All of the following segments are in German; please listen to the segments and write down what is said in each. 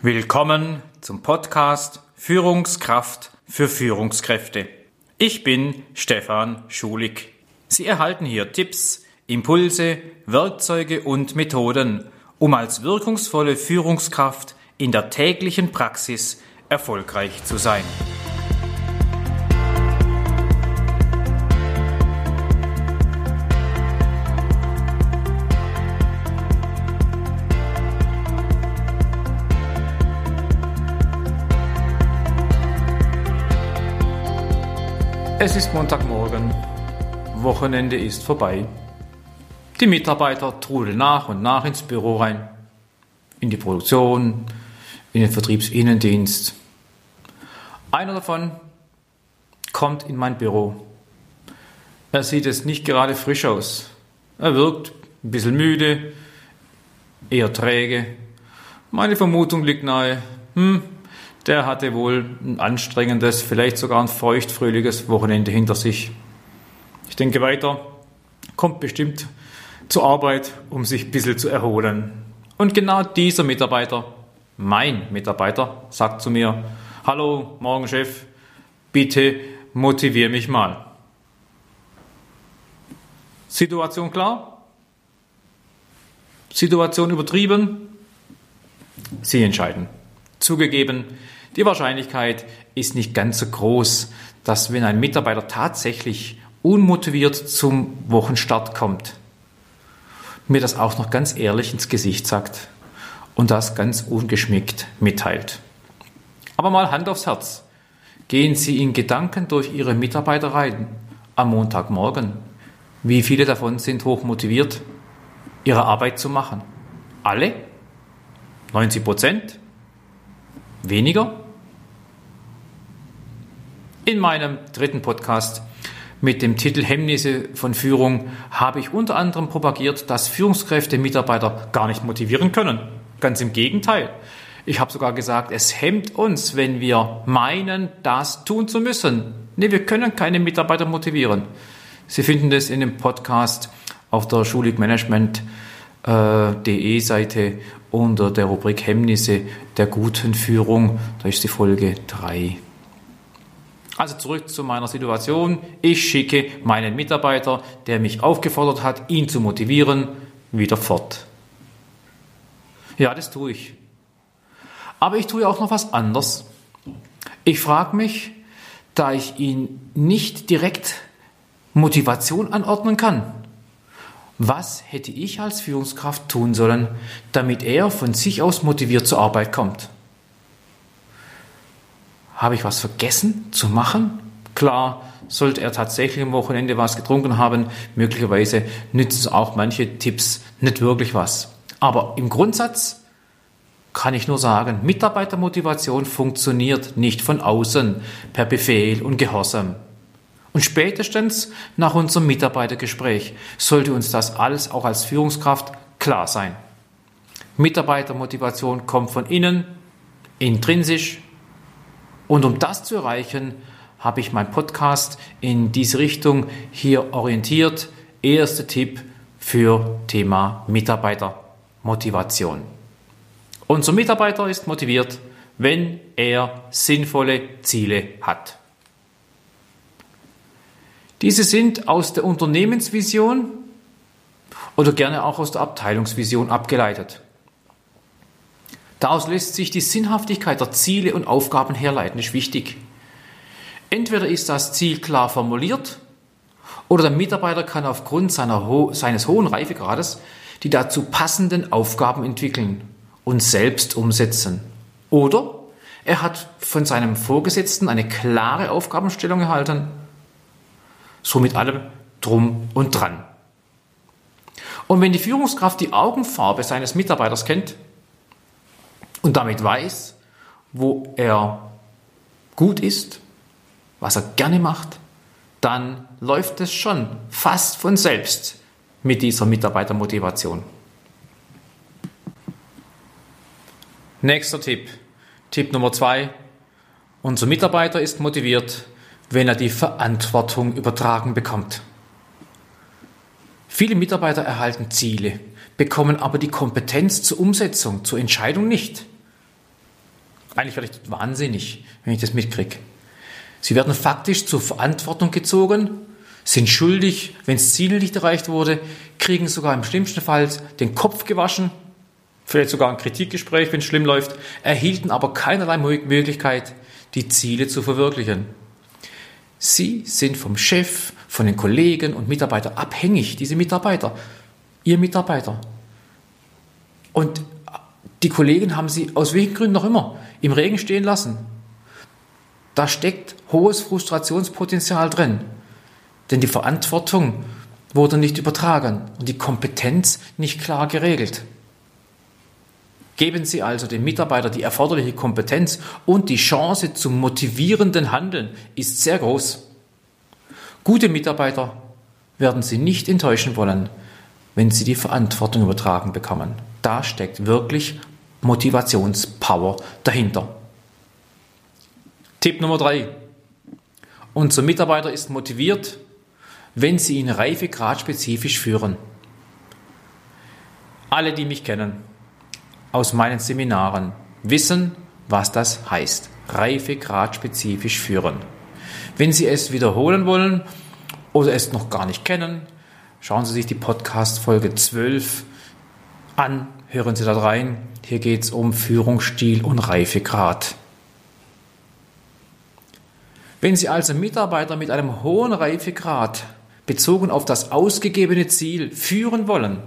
Willkommen zum Podcast Führungskraft für Führungskräfte. Ich bin Stefan Schulig. Sie erhalten hier Tipps, Impulse, Werkzeuge und Methoden, um als wirkungsvolle Führungskraft in der täglichen Praxis erfolgreich zu sein. Es ist Montagmorgen, Wochenende ist vorbei. Die Mitarbeiter trudeln nach und nach ins Büro rein, in die Produktion, in den Vertriebsinnendienst. Einer davon kommt in mein Büro. Er sieht es nicht gerade frisch aus. Er wirkt ein bisschen müde, eher träge. Meine Vermutung liegt nahe, hm, der hatte wohl ein anstrengendes, vielleicht sogar ein feuchtfröhliches Wochenende hinter sich. Ich denke weiter, kommt bestimmt zur Arbeit, um sich ein bisschen zu erholen. Und genau dieser Mitarbeiter, mein Mitarbeiter, sagt zu mir, Hallo, morgen Chef, bitte motivier mich mal. Situation klar? Situation übertrieben? Sie entscheiden. Zugegeben, die Wahrscheinlichkeit ist nicht ganz so groß, dass wenn ein Mitarbeiter tatsächlich unmotiviert zum Wochenstart kommt, mir das auch noch ganz ehrlich ins Gesicht sagt und das ganz ungeschmickt mitteilt. Aber mal Hand aufs Herz. Gehen Sie in Gedanken durch Ihre Mitarbeiter rein am Montagmorgen. Wie viele davon sind hochmotiviert, ihre Arbeit zu machen? Alle? 90 Prozent? Weniger? In meinem dritten Podcast mit dem Titel Hemmnisse von Führung habe ich unter anderem propagiert, dass Führungskräfte Mitarbeiter gar nicht motivieren können. Ganz im Gegenteil. Ich habe sogar gesagt, es hemmt uns, wenn wir meinen, das tun zu müssen. Nee, wir können keine Mitarbeiter motivieren. Sie finden das in dem Podcast auf der schuligmanagement.de äh, Seite unter der Rubrik Hemmnisse der guten Führung. Da ist die Folge 3. Also zurück zu meiner Situation. Ich schicke meinen Mitarbeiter, der mich aufgefordert hat, ihn zu motivieren, wieder fort. Ja, das tue ich. Aber ich tue auch noch was anderes. Ich frage mich, da ich ihn nicht direkt Motivation anordnen kann, was hätte ich als Führungskraft tun sollen, damit er von sich aus motiviert zur Arbeit kommt? Habe ich was vergessen zu machen? Klar, sollte er tatsächlich am Wochenende was getrunken haben, möglicherweise nützen auch manche Tipps nicht wirklich was. Aber im Grundsatz kann ich nur sagen, Mitarbeitermotivation funktioniert nicht von außen per Befehl und Gehorsam. Und spätestens nach unserem Mitarbeitergespräch sollte uns das alles auch als Führungskraft klar sein. Mitarbeitermotivation kommt von innen, intrinsisch, und um das zu erreichen, habe ich meinen Podcast in diese Richtung hier orientiert. Erster Tipp für Thema Mitarbeitermotivation. Unser Mitarbeiter ist motiviert, wenn er sinnvolle Ziele hat. Diese sind aus der Unternehmensvision oder gerne auch aus der Abteilungsvision abgeleitet. Daraus lässt sich die Sinnhaftigkeit der Ziele und Aufgaben herleiten, ist wichtig. Entweder ist das Ziel klar formuliert oder der Mitarbeiter kann aufgrund seiner, seines hohen Reifegrades die dazu passenden Aufgaben entwickeln und selbst umsetzen. Oder er hat von seinem Vorgesetzten eine klare Aufgabenstellung erhalten, so mit allem drum und dran. Und wenn die Führungskraft die Augenfarbe seines Mitarbeiters kennt, und damit weiß, wo er gut ist, was er gerne macht, dann läuft es schon fast von selbst mit dieser Mitarbeitermotivation. Nächster Tipp. Tipp Nummer zwei. Unser Mitarbeiter ist motiviert, wenn er die Verantwortung übertragen bekommt. Viele Mitarbeiter erhalten Ziele, bekommen aber die Kompetenz zur Umsetzung, zur Entscheidung nicht. Eigentlich werde ich wahnsinnig, wenn ich das mitkriege. Sie werden faktisch zur Verantwortung gezogen, sind schuldig, wenn das Ziel nicht erreicht wurde, kriegen sogar im schlimmsten Fall den Kopf gewaschen, vielleicht sogar ein Kritikgespräch, wenn es schlimm läuft, erhielten aber keinerlei Möglichkeit, die Ziele zu verwirklichen. Sie sind vom Chef, von den Kollegen und Mitarbeitern abhängig, diese Mitarbeiter, ihr Mitarbeiter. Und die Kollegen haben sie aus welchen Gründen noch immer im Regen stehen lassen. Da steckt hohes Frustrationspotenzial drin. Denn die Verantwortung wurde nicht übertragen und die Kompetenz nicht klar geregelt. Geben Sie also dem Mitarbeiter die erforderliche Kompetenz und die Chance zum motivierenden Handeln ist sehr groß. Gute Mitarbeiter werden Sie nicht enttäuschen wollen, wenn Sie die Verantwortung übertragen bekommen. Da steckt wirklich Motivationspower dahinter. Tipp Nummer drei. Unser Mitarbeiter ist motiviert, wenn Sie ihn reifegradspezifisch führen. Alle, die mich kennen, aus meinen Seminaren, wissen, was das heißt. Reifegradspezifisch führen. Wenn Sie es wiederholen wollen oder es noch gar nicht kennen, schauen Sie sich die Podcast Folge 12 an, hören Sie da rein. Hier geht es um Führungsstil und Reifegrad. Wenn Sie also Mitarbeiter mit einem hohen Reifegrad bezogen auf das ausgegebene Ziel führen wollen,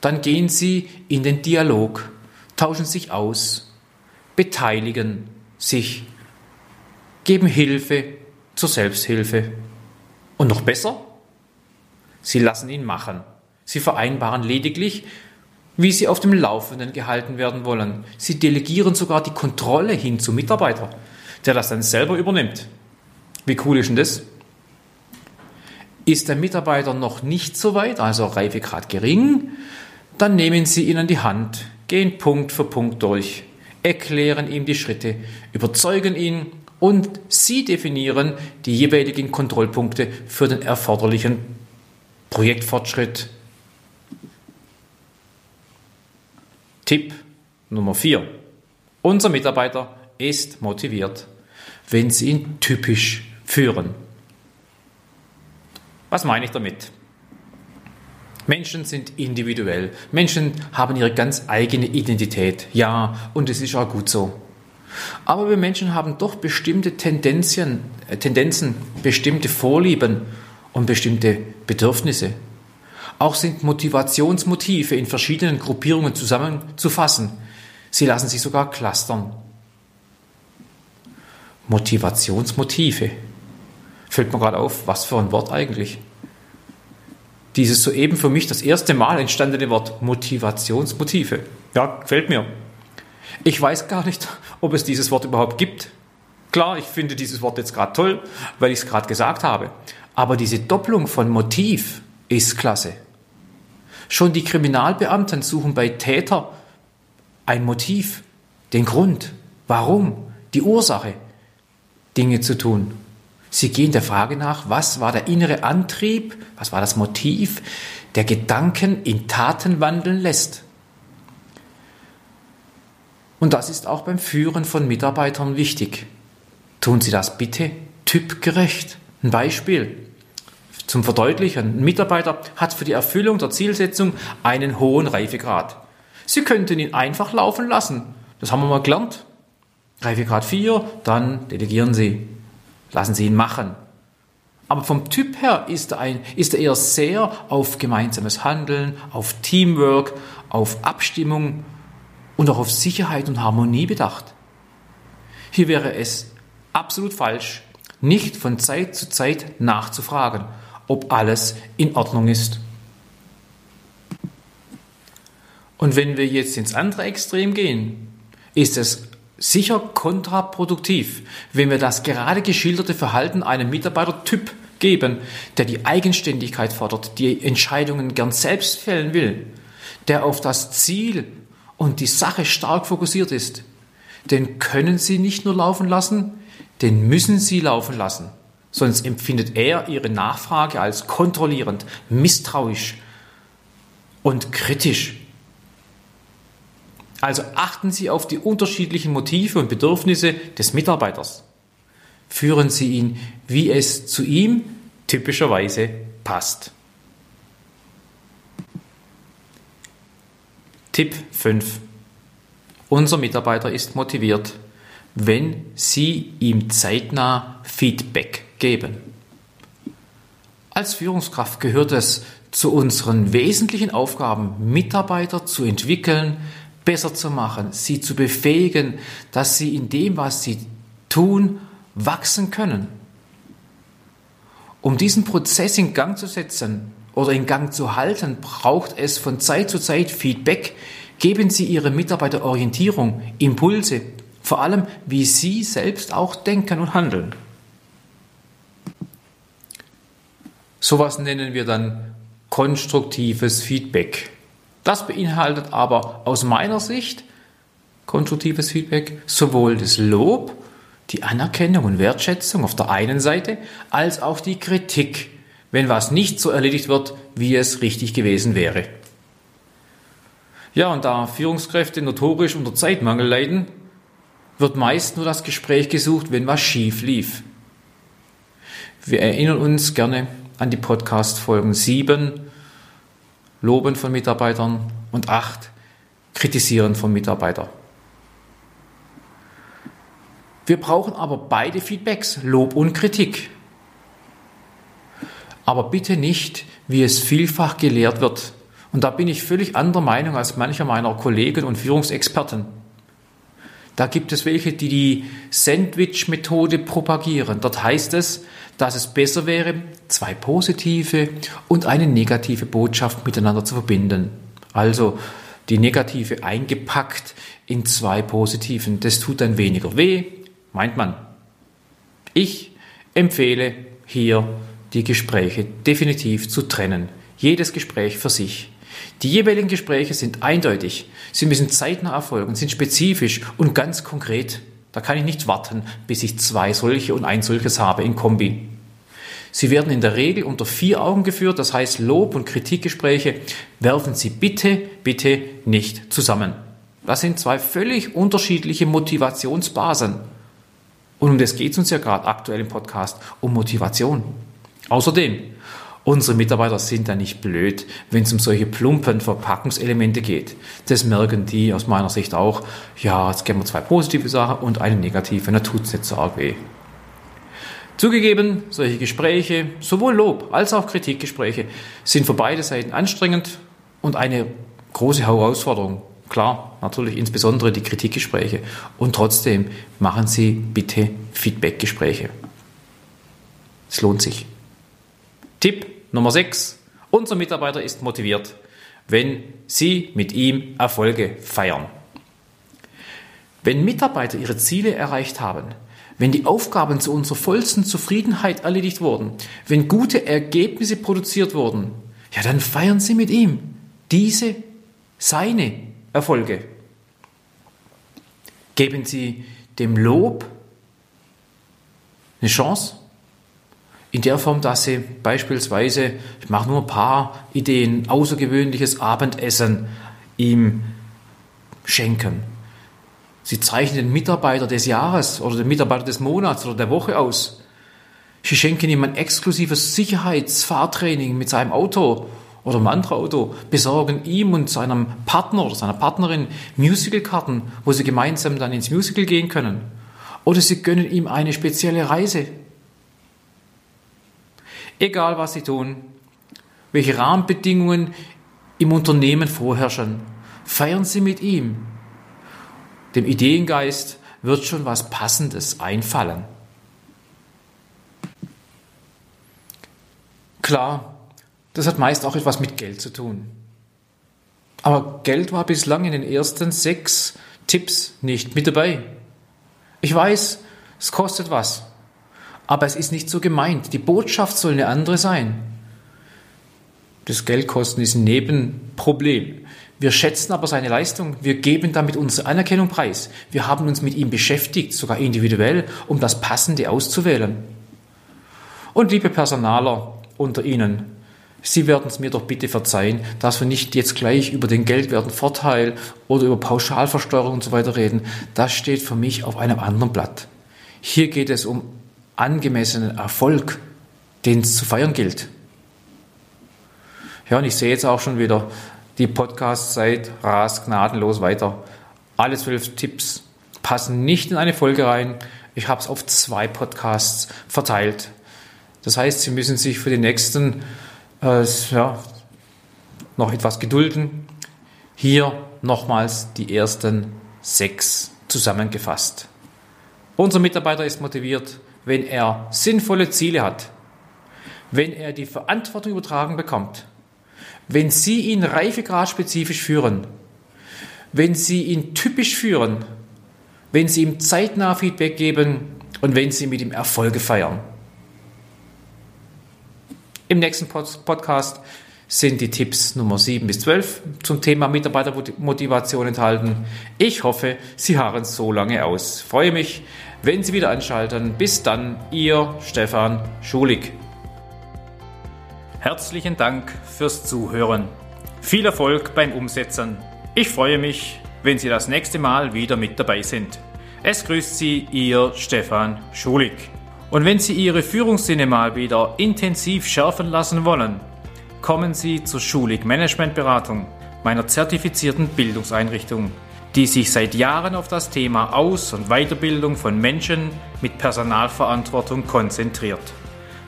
dann gehen Sie in den Dialog, tauschen sich aus, beteiligen sich, geben Hilfe zur Selbsthilfe. Und noch besser, Sie lassen ihn machen. Sie vereinbaren lediglich, wie sie auf dem Laufenden gehalten werden wollen. Sie delegieren sogar die Kontrolle hin zum Mitarbeiter, der das dann selber übernimmt. Wie cool ist denn das? Ist der Mitarbeiter noch nicht so weit, also Reifegrad gering, dann nehmen Sie ihn an die Hand, gehen Punkt für Punkt durch, erklären ihm die Schritte, überzeugen ihn und Sie definieren die jeweiligen Kontrollpunkte für den erforderlichen Projektfortschritt. Tipp Nummer 4. Unser Mitarbeiter ist motiviert, wenn Sie ihn typisch führen. Was meine ich damit? Menschen sind individuell. Menschen haben ihre ganz eigene Identität. Ja, und es ist auch gut so. Aber wir Menschen haben doch bestimmte Tendenzen, äh, Tendenzen, bestimmte Vorlieben und bestimmte Bedürfnisse. Auch sind Motivationsmotive in verschiedenen Gruppierungen zusammenzufassen. Sie lassen sich sogar clustern. Motivationsmotive. Fällt mir gerade auf, was für ein Wort eigentlich. Dieses soeben für mich das erste Mal entstandene Wort Motivationsmotive. Ja, gefällt mir. Ich weiß gar nicht, ob es dieses Wort überhaupt gibt. Klar, ich finde dieses Wort jetzt gerade toll, weil ich es gerade gesagt habe. Aber diese Doppelung von Motiv ist klasse. Schon die Kriminalbeamten suchen bei Täter ein Motiv, den Grund, warum, die Ursache, Dinge zu tun. Sie gehen der Frage nach, was war der innere Antrieb, was war das Motiv, der Gedanken in Taten wandeln lässt. Und das ist auch beim Führen von Mitarbeitern wichtig. Tun Sie das bitte typgerecht. Ein Beispiel zum Verdeutlichen. Ein Mitarbeiter hat für die Erfüllung der Zielsetzung einen hohen Reifegrad. Sie könnten ihn einfach laufen lassen. Das haben wir mal gelernt. Reifegrad 4, dann delegieren Sie. Lassen Sie ihn machen. Aber vom Typ her ist er, ein, ist er eher sehr auf gemeinsames Handeln, auf Teamwork, auf Abstimmung und auch auf Sicherheit und Harmonie bedacht. Hier wäre es absolut falsch, nicht von Zeit zu Zeit nachzufragen, ob alles in Ordnung ist. Und wenn wir jetzt ins andere Extrem gehen, ist es sicher kontraproduktiv, wenn wir das gerade geschilderte Verhalten einem Mitarbeitertyp geben, der die Eigenständigkeit fordert, die Entscheidungen gern selbst fällen will, der auf das Ziel und die Sache stark fokussiert ist. Den können Sie nicht nur laufen lassen, den müssen Sie laufen lassen. Sonst empfindet er Ihre Nachfrage als kontrollierend, misstrauisch und kritisch. Also achten Sie auf die unterschiedlichen Motive und Bedürfnisse des Mitarbeiters. Führen Sie ihn, wie es zu ihm typischerweise passt. Tipp 5. Unser Mitarbeiter ist motiviert, wenn Sie ihm zeitnah Feedback geben. Als Führungskraft gehört es zu unseren wesentlichen Aufgaben, Mitarbeiter zu entwickeln, besser zu machen, sie zu befähigen, dass sie in dem, was sie tun, wachsen können. Um diesen Prozess in Gang zu setzen oder in Gang zu halten, braucht es von Zeit zu Zeit Feedback. Geben Sie Ihren Mitarbeiter Orientierung, Impulse, vor allem wie Sie selbst auch denken und handeln. Sowas nennen wir dann konstruktives Feedback. Das beinhaltet aber aus meiner Sicht konstruktives Feedback sowohl das Lob, die Anerkennung und Wertschätzung auf der einen Seite, als auch die Kritik, wenn was nicht so erledigt wird, wie es richtig gewesen wäre. Ja, und da Führungskräfte notorisch unter Zeitmangel leiden, wird meist nur das Gespräch gesucht, wenn was schief lief. Wir erinnern uns gerne an die Podcast-Folgen 7, Loben von Mitarbeitern und 8, Kritisieren von Mitarbeitern. Wir brauchen aber beide Feedbacks, Lob und Kritik. Aber bitte nicht, wie es vielfach gelehrt wird. Und da bin ich völlig anderer Meinung als mancher meiner Kollegen und Führungsexperten. Da gibt es welche, die die Sandwich-Methode propagieren. Dort heißt es, dass es besser wäre, zwei positive und eine negative Botschaft miteinander zu verbinden. Also die negative eingepackt in zwei positiven. Das tut dann weniger weh, meint man. Ich empfehle hier die Gespräche definitiv zu trennen. Jedes Gespräch für sich. Die jeweiligen Gespräche sind eindeutig, sie müssen zeitnah erfolgen, sind spezifisch und ganz konkret. Da kann ich nicht warten, bis ich zwei solche und ein solches habe in Kombi. Sie werden in der Regel unter vier Augen geführt, das heißt Lob- und Kritikgespräche werfen Sie bitte, bitte nicht zusammen. Das sind zwei völlig unterschiedliche Motivationsbasen. Und um das geht es uns ja gerade aktuell im Podcast, um Motivation. Außerdem, Unsere Mitarbeiter sind da nicht blöd, wenn es um solche plumpen Verpackungselemente geht. Das merken die aus meiner Sicht auch. Ja, jetzt geben wir zwei positive Sachen und eine negative, da tut es nicht so arg weh. Zugegeben, solche Gespräche, sowohl Lob als auch Kritikgespräche, sind für beide Seiten anstrengend und eine große Herausforderung. Klar, natürlich insbesondere die Kritikgespräche. Und trotzdem machen Sie bitte Feedbackgespräche. Es lohnt sich. Tipp Nummer 6. Unser Mitarbeiter ist motiviert, wenn Sie mit ihm Erfolge feiern. Wenn Mitarbeiter ihre Ziele erreicht haben, wenn die Aufgaben zu unserer vollsten Zufriedenheit erledigt wurden, wenn gute Ergebnisse produziert wurden, ja, dann feiern Sie mit ihm diese, seine Erfolge. Geben Sie dem Lob eine Chance in der Form, dass sie beispielsweise, ich mache nur ein paar Ideen, außergewöhnliches Abendessen ihm schenken. Sie zeichnen den Mitarbeiter des Jahres oder den Mitarbeiter des Monats oder der Woche aus. Sie schenken ihm ein exklusives Sicherheitsfahrtraining mit seinem Auto oder einem anderen Auto, besorgen ihm und seinem Partner oder seiner Partnerin Musicalkarten, wo sie gemeinsam dann ins Musical gehen können. Oder sie gönnen ihm eine spezielle Reise Egal was Sie tun, welche Rahmenbedingungen im Unternehmen vorherrschen, feiern Sie mit ihm. Dem Ideengeist wird schon was Passendes einfallen. Klar, das hat meist auch etwas mit Geld zu tun. Aber Geld war bislang in den ersten sechs Tipps nicht mit dabei. Ich weiß, es kostet was. Aber es ist nicht so gemeint. Die Botschaft soll eine andere sein. Das Geldkosten ist ein Nebenproblem. Wir schätzen aber seine Leistung. Wir geben damit unsere Anerkennung preis. Wir haben uns mit ihm beschäftigt, sogar individuell, um das Passende auszuwählen. Und liebe Personaler unter Ihnen, Sie werden es mir doch bitte verzeihen, dass wir nicht jetzt gleich über den geldwerten Vorteil oder über Pauschalversteuerung und so weiter reden. Das steht für mich auf einem anderen Blatt. Hier geht es um angemessenen Erfolg, den es zu feiern gilt. Ja, und ich sehe jetzt auch schon wieder, die Podcast-Zeit rast gnadenlos weiter. Alle zwölf Tipps passen nicht in eine Folge rein. Ich habe es auf zwei Podcasts verteilt. Das heißt, Sie müssen sich für die nächsten äh, ja, noch etwas gedulden. Hier nochmals die ersten sechs zusammengefasst. Unser Mitarbeiter ist motiviert, wenn er sinnvolle Ziele hat, wenn er die Verantwortung übertragen bekommt, wenn Sie ihn reifegradspezifisch führen, wenn Sie ihn typisch führen, wenn Sie ihm zeitnah Feedback geben und wenn Sie mit ihm Erfolge feiern. Im nächsten Podcast sind die Tipps Nummer 7 bis 12 zum Thema Mitarbeitermotivation enthalten. Ich hoffe, Sie harren so lange aus. Freue mich, wenn Sie wieder anschalten. Bis dann, Ihr Stefan Schulig. Herzlichen Dank fürs Zuhören. Viel Erfolg beim Umsetzen. Ich freue mich, wenn Sie das nächste Mal wieder mit dabei sind. Es grüßt Sie Ihr Stefan Schulig. Und wenn Sie Ihre Führungssinne mal wieder intensiv schärfen lassen wollen, kommen Sie zur Schulig Managementberatung, meiner zertifizierten Bildungseinrichtung, die sich seit Jahren auf das Thema Aus- und Weiterbildung von Menschen mit Personalverantwortung konzentriert.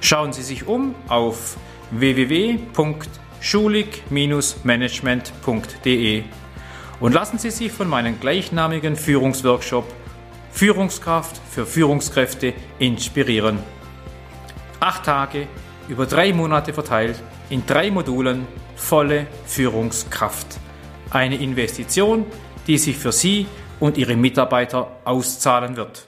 Schauen Sie sich um auf www.schulig-management.de und lassen Sie sich von meinem gleichnamigen Führungsworkshop Führungskraft für Führungskräfte inspirieren. Acht Tage über drei Monate verteilt in drei Modulen volle Führungskraft. Eine Investition, die sich für Sie und Ihre Mitarbeiter auszahlen wird.